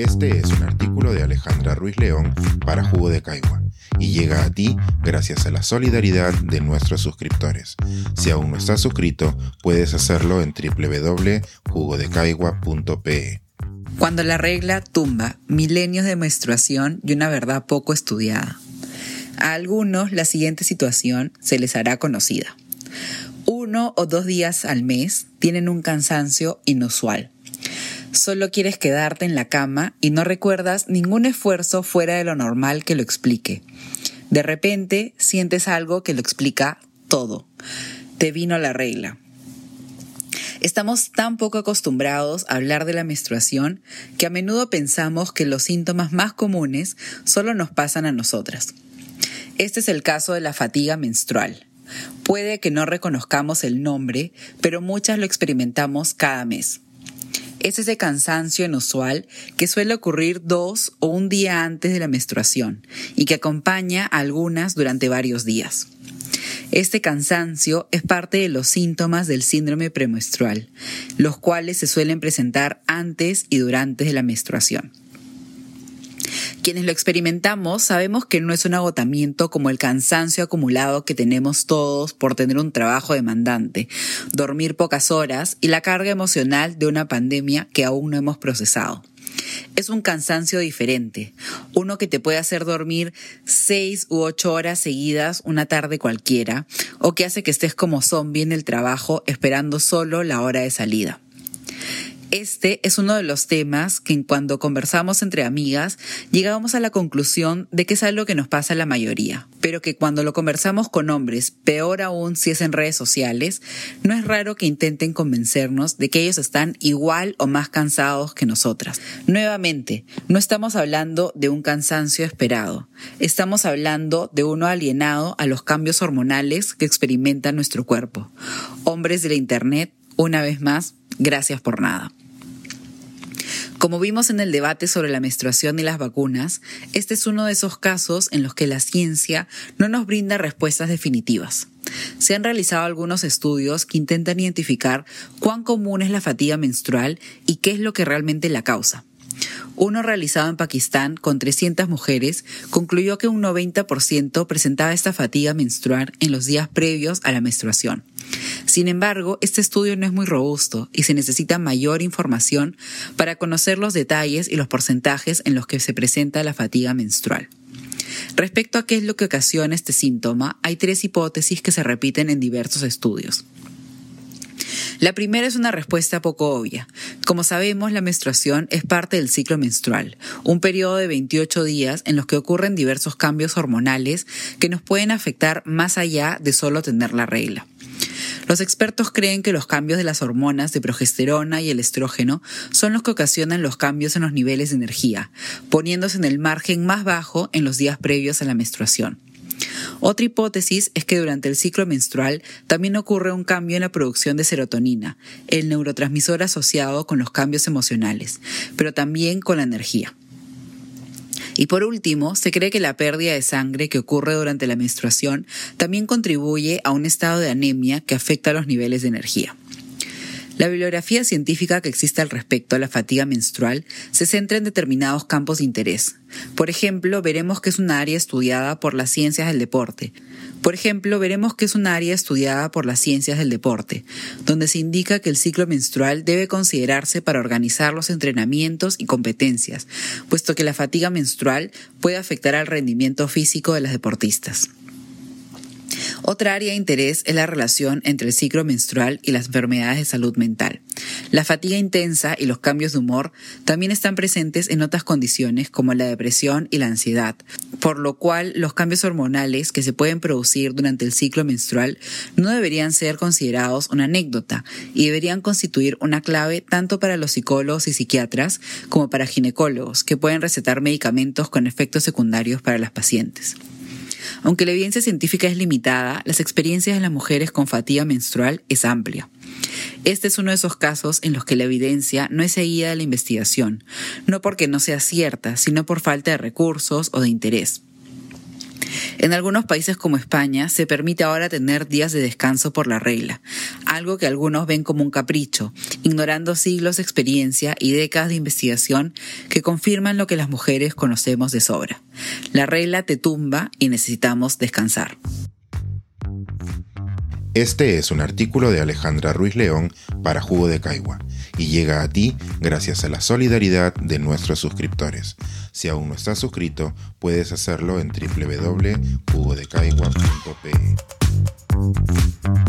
Este es un artículo de Alejandra Ruiz León para Jugo de Caigua y llega a ti gracias a la solidaridad de nuestros suscriptores. Si aún no estás suscrito, puedes hacerlo en www.jugodecaigua.pe. Cuando la regla tumba milenios de menstruación y una verdad poco estudiada. A algunos la siguiente situación se les hará conocida. Uno o dos días al mes tienen un cansancio inusual. Solo quieres quedarte en la cama y no recuerdas ningún esfuerzo fuera de lo normal que lo explique. De repente sientes algo que lo explica todo. Te vino la regla. Estamos tan poco acostumbrados a hablar de la menstruación que a menudo pensamos que los síntomas más comunes solo nos pasan a nosotras. Este es el caso de la fatiga menstrual. Puede que no reconozcamos el nombre, pero muchas lo experimentamos cada mes. Es ese cansancio inusual que suele ocurrir dos o un día antes de la menstruación y que acompaña a algunas durante varios días. Este cansancio es parte de los síntomas del síndrome premenstrual, los cuales se suelen presentar antes y durante la menstruación. Quienes lo experimentamos sabemos que no es un agotamiento como el cansancio acumulado que tenemos todos por tener un trabajo demandante, dormir pocas horas y la carga emocional de una pandemia que aún no hemos procesado. Es un cansancio diferente, uno que te puede hacer dormir seis u ocho horas seguidas una tarde cualquiera, o que hace que estés como zombie en el trabajo esperando solo la hora de salida. Este es uno de los temas que cuando conversamos entre amigas llegábamos a la conclusión de que es algo que nos pasa a la mayoría, pero que cuando lo conversamos con hombres, peor aún si es en redes sociales, no es raro que intenten convencernos de que ellos están igual o más cansados que nosotras. Nuevamente, no estamos hablando de un cansancio esperado, estamos hablando de uno alienado a los cambios hormonales que experimenta nuestro cuerpo. Hombres de la Internet, una vez más, gracias por nada. Como vimos en el debate sobre la menstruación y las vacunas, este es uno de esos casos en los que la ciencia no nos brinda respuestas definitivas. Se han realizado algunos estudios que intentan identificar cuán común es la fatiga menstrual y qué es lo que realmente la causa. Uno realizado en Pakistán con 300 mujeres concluyó que un 90% presentaba esta fatiga menstrual en los días previos a la menstruación. Sin embargo, este estudio no es muy robusto y se necesita mayor información para conocer los detalles y los porcentajes en los que se presenta la fatiga menstrual. Respecto a qué es lo que ocasiona este síntoma, hay tres hipótesis que se repiten en diversos estudios. La primera es una respuesta poco obvia. Como sabemos, la menstruación es parte del ciclo menstrual, un periodo de 28 días en los que ocurren diversos cambios hormonales que nos pueden afectar más allá de solo tener la regla. Los expertos creen que los cambios de las hormonas de progesterona y el estrógeno son los que ocasionan los cambios en los niveles de energía, poniéndose en el margen más bajo en los días previos a la menstruación. Otra hipótesis es que durante el ciclo menstrual también ocurre un cambio en la producción de serotonina, el neurotransmisor asociado con los cambios emocionales, pero también con la energía. Y por último, se cree que la pérdida de sangre que ocurre durante la menstruación también contribuye a un estado de anemia que afecta los niveles de energía. La bibliografía científica que existe al respecto a la fatiga menstrual se centra en determinados campos de interés. Por ejemplo, veremos que es un área estudiada por las ciencias del deporte. Por ejemplo, veremos que es un área estudiada por las ciencias del deporte, donde se indica que el ciclo menstrual debe considerarse para organizar los entrenamientos y competencias, puesto que la fatiga menstrual puede afectar al rendimiento físico de las deportistas. Otra área de interés es la relación entre el ciclo menstrual y las enfermedades de salud mental. La fatiga intensa y los cambios de humor también están presentes en otras condiciones como la depresión y la ansiedad, por lo cual los cambios hormonales que se pueden producir durante el ciclo menstrual no deberían ser considerados una anécdota y deberían constituir una clave tanto para los psicólogos y psiquiatras como para ginecólogos que pueden recetar medicamentos con efectos secundarios para las pacientes. Aunque la evidencia científica es limitada, las experiencias de las mujeres con fatiga menstrual es amplia. Este es uno de esos casos en los que la evidencia no es seguida de la investigación, no porque no sea cierta, sino por falta de recursos o de interés. En algunos países como España se permite ahora tener días de descanso por la regla, algo que algunos ven como un capricho, ignorando siglos de experiencia y décadas de investigación que confirman lo que las mujeres conocemos de sobra. La regla te tumba y necesitamos descansar. Este es un artículo de Alejandra Ruiz León para Jugo de Caigua y llega a ti gracias a la solidaridad de nuestros suscriptores. Si aún no estás suscrito, puedes hacerlo en www.jugodecaigua.pe.